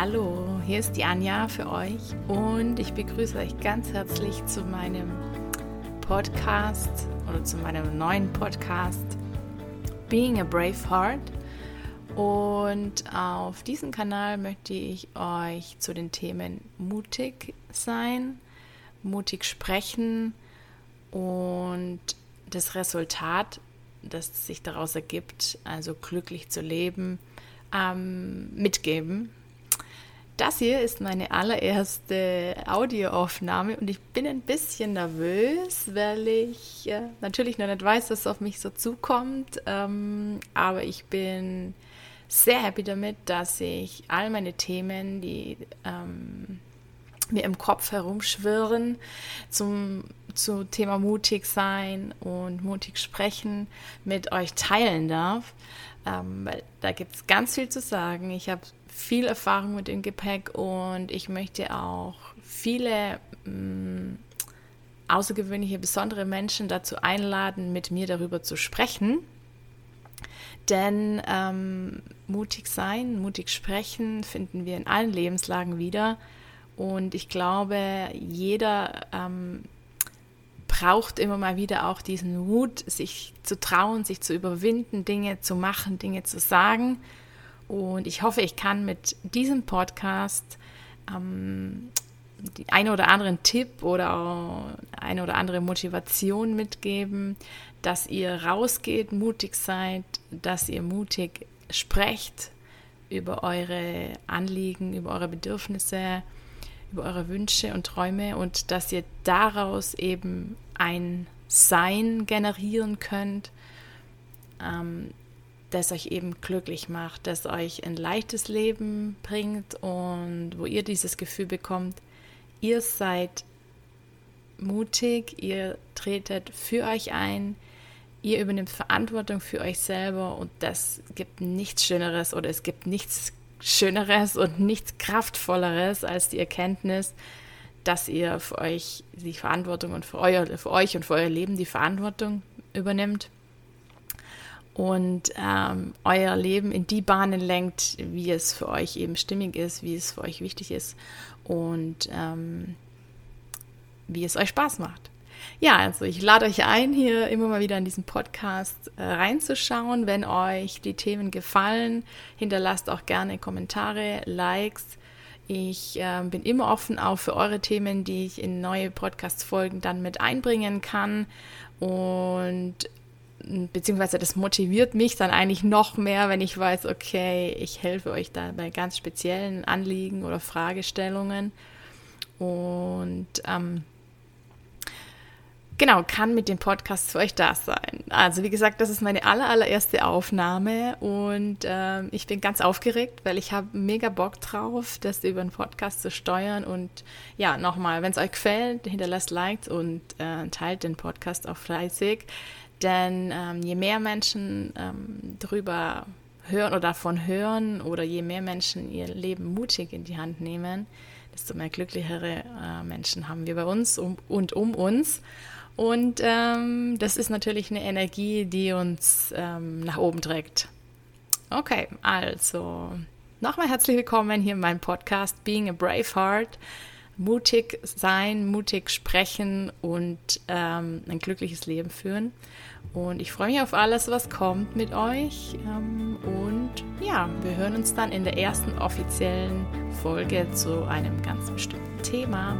Hallo, hier ist die Anja für euch und ich begrüße euch ganz herzlich zu meinem Podcast oder zu meinem neuen Podcast Being a Brave Heart. Und auf diesem Kanal möchte ich euch zu den Themen mutig sein, mutig sprechen und das Resultat, das sich daraus ergibt, also glücklich zu leben, ähm, mitgeben. Das hier ist meine allererste Audioaufnahme und ich bin ein bisschen nervös, weil ich äh, natürlich noch nicht weiß, was auf mich so zukommt. Ähm, aber ich bin sehr happy damit, dass ich all meine Themen, die ähm, mir im Kopf herumschwirren, zum, zum Thema mutig sein und mutig sprechen, mit euch teilen darf. Ähm, weil da gibt es ganz viel zu sagen. Ich habe viel Erfahrung mit dem Gepäck und ich möchte auch viele mh, mm, außergewöhnliche, besondere Menschen dazu einladen, mit mir darüber zu sprechen. Denn ähm, mutig sein, mutig sprechen finden wir in allen Lebenslagen wieder. Und ich glaube, jeder ähm, braucht immer mal wieder auch diesen Mut, sich zu trauen, sich zu überwinden, Dinge zu machen, Dinge zu sagen. Und ich hoffe, ich kann mit diesem Podcast ähm, die eine oder anderen Tipp oder eine oder andere Motivation mitgeben, dass ihr rausgeht, mutig seid, dass ihr mutig sprecht über eure Anliegen, über eure Bedürfnisse, über eure Wünsche und Träume und dass ihr daraus eben ein Sein generieren könnt, ähm, das euch eben glücklich macht, das euch ein leichtes Leben bringt und wo ihr dieses Gefühl bekommt, ihr seid mutig, ihr tretet für euch ein, ihr übernimmt Verantwortung für euch selber und das gibt nichts Schöneres oder es gibt nichts Schöneres und nichts Kraftvolleres als die Erkenntnis, dass ihr für euch die Verantwortung und für, euer, für euch und für euer Leben die Verantwortung übernimmt und ähm, euer Leben in die Bahnen lenkt, wie es für euch eben stimmig ist, wie es für euch wichtig ist und ähm, wie es euch Spaß macht. Ja, also ich lade euch ein, hier immer mal wieder in diesen Podcast äh, reinzuschauen. Wenn euch die Themen gefallen, hinterlasst auch gerne Kommentare, Likes. Ich äh, bin immer offen auch für eure Themen, die ich in neue Podcast-Folgen dann mit einbringen kann. Und beziehungsweise das motiviert mich dann eigentlich noch mehr, wenn ich weiß, okay, ich helfe euch da bei ganz speziellen Anliegen oder Fragestellungen und ähm, genau, kann mit dem Podcast für euch da sein. Also wie gesagt, das ist meine aller, allererste Aufnahme und äh, ich bin ganz aufgeregt, weil ich habe mega Bock drauf, das über einen Podcast zu steuern und ja, nochmal, wenn es euch gefällt, hinterlasst Likes und äh, teilt den Podcast auch fleißig. Denn ähm, je mehr Menschen ähm, darüber hören oder davon hören oder je mehr Menschen ihr Leben mutig in die Hand nehmen, desto mehr glücklichere äh, Menschen haben wir bei uns um, und um uns. Und ähm, das ist natürlich eine Energie, die uns ähm, nach oben trägt. Okay, also nochmal herzlich willkommen hier in meinem Podcast Being a Brave Heart mutig sein, mutig sprechen und ähm, ein glückliches Leben führen. Und ich freue mich auf alles, was kommt mit euch. Ähm, und ja, wir hören uns dann in der ersten offiziellen Folge zu einem ganz bestimmten Thema.